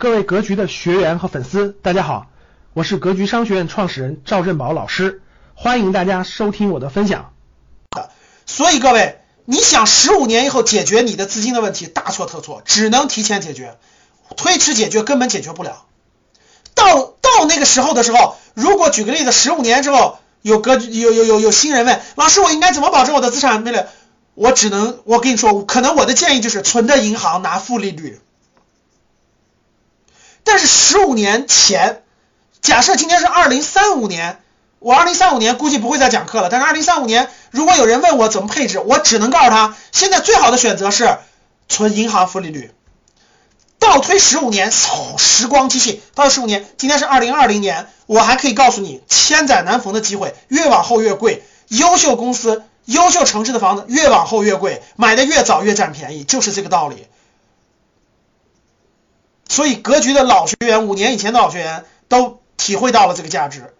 各位格局的学员和粉丝，大家好，我是格局商学院创始人赵振宝老师，欢迎大家收听我的分享。所以各位，你想十五年以后解决你的资金的问题，大错特错，只能提前解决，推迟解决根本解决不了。到到那个时候的时候，如果举个例子，十五年之后有格局有有有有新人问老师，我应该怎么保证我的资产没了？我只能我跟你说，可能我的建议就是存在银行拿负利率。但是十五年前，假设今天是二零三五年，我二零三五年估计不会再讲课了。但是二零三五年，如果有人问我怎么配置，我只能告诉他，现在最好的选择是存银行负利率。倒推十五年，嗖，时光机器倒十五年，今天是二零二零年，我还可以告诉你，千载难逢的机会，越往后越贵，优秀公司、优秀城市的房子越往后越贵，买的越早越占便宜，就是这个道理。所以格局的老学员，五年以前的老学员都体会到了这个价值，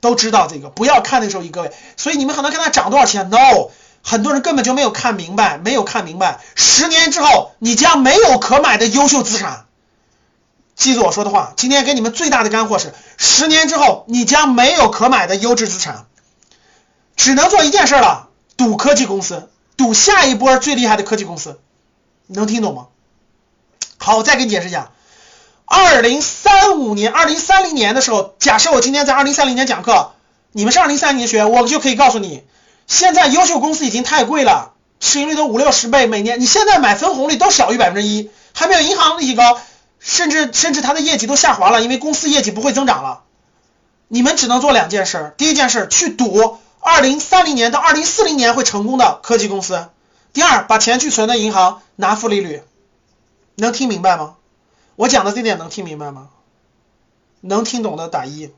都知道这个。不要看那时候一各位，所以你们可能看它涨多少钱？No，很多人根本就没有看明白，没有看明白。十年之后，你将没有可买的优秀资产。记住我说的话，今天给你们最大的干货是：十年之后，你将没有可买的优质资产，只能做一件事了，赌科技公司，赌下一波最厉害的科技公司。能听懂吗？好，我再给你解释一下。二零三五年、二零三零年的时候，假设我今天在二零三零年讲课，你们是二零三零年学，我就可以告诉你，现在优秀公司已经太贵了，市盈率都五六十倍，每年你现在买分红率都小于百分之一，还没有银行利息高，甚至甚至它的业绩都下滑了，因为公司业绩不会增长了。你们只能做两件事，第一件事去赌二零三零年到二零四零年会成功的科技公司，第二把钱去存到银行拿负利率。能听明白吗？我讲的这点能听明白吗？能听懂的打一。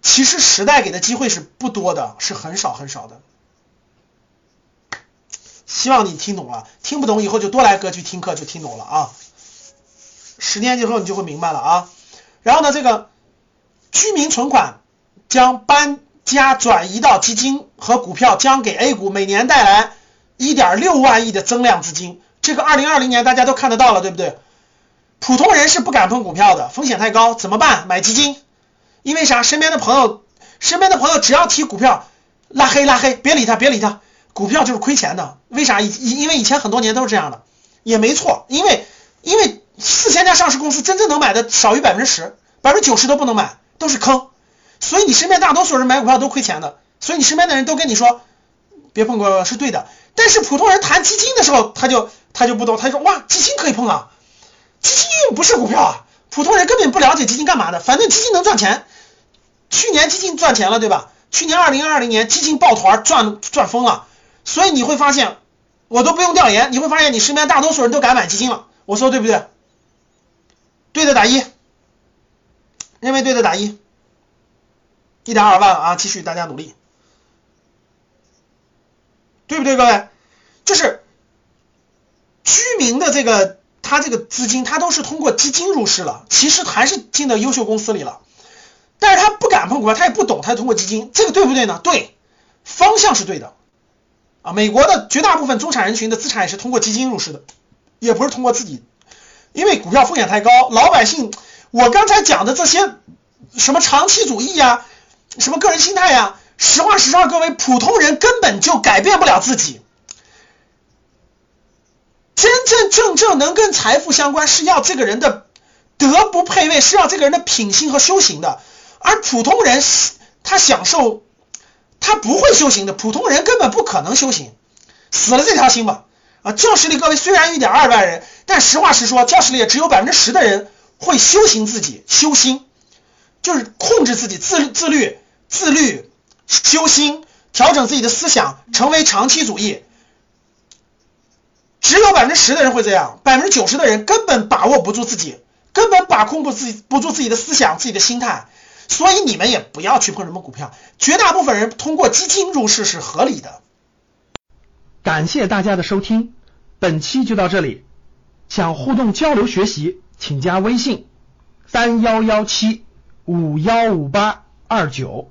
其实时代给的机会是不多的，是很少很少的。希望你听懂了，听不懂以后就多来格局听课就听懂了啊。十年之后你就会明白了啊。然后呢，这个居民存款将搬家转移到基金和股票，将给 A 股每年带来。一点六万亿的增量资金，这个二零二零年大家都看得到了，对不对？普通人是不敢碰股票的，风险太高，怎么办？买基金，因为啥？身边的朋友，身边的朋友只要提股票，拉黑拉黑，别理他，别理他，股票就是亏钱的。为啥？因因为以前很多年都是这样的，也没错。因为因为四千家上市公司，真正能买的少于百分之十，百分之九十都不能买，都是坑。所以你身边大多数人买股票都亏钱的，所以你身边的人都跟你说，别碰股是对的。但是普通人谈基金的时候，他就他就不懂，他就说哇，基金可以碰啊，基金不是股票啊，普通人根本不了解基金干嘛的，反正基金能赚钱。去年基金赚钱了，对吧？去年二零二零年基金抱团赚赚疯了，所以你会发现，我都不用调研，你会发现你身边大多数人都敢买基金了。我说对不对？对的打一，认为对的打一，一点二万啊，继续大家努力。对不对，各位？就是居民的这个他这个资金，他都是通过基金入市了，其实还是进到优秀公司里了。但是他不敢碰股票，他也不懂，他通过基金，这个对不对呢？对，方向是对的啊。美国的绝大部分中产人群的资产也是通过基金入市的，也不是通过自己，因为股票风险太高，老百姓，我刚才讲的这些什么长期主义呀，什么个人心态呀。实话实说，各位普通人根本就改变不了自己。真真正正能跟财富相关，是要这个人的德不配位，是要这个人的品性和修行的。而普通人他享受，他不会修行的。普通人根本不可能修行，死了这条心吧。啊，教室里各位虽然一点二万人，但实话实说，教室里也只有百分之十的人会修行自己，修心就是控制自己，自自律，自律。修心，调整自己的思想，成为长期主义。只有百分之十的人会这样，百分之九十的人根本把握不住自己，根本把控不自己不住自己的思想、自己的心态。所以你们也不要去碰什么股票。绝大部分人通过基金入市是合理的。感谢大家的收听，本期就到这里。想互动交流学习，请加微信三幺幺七五幺五八二九。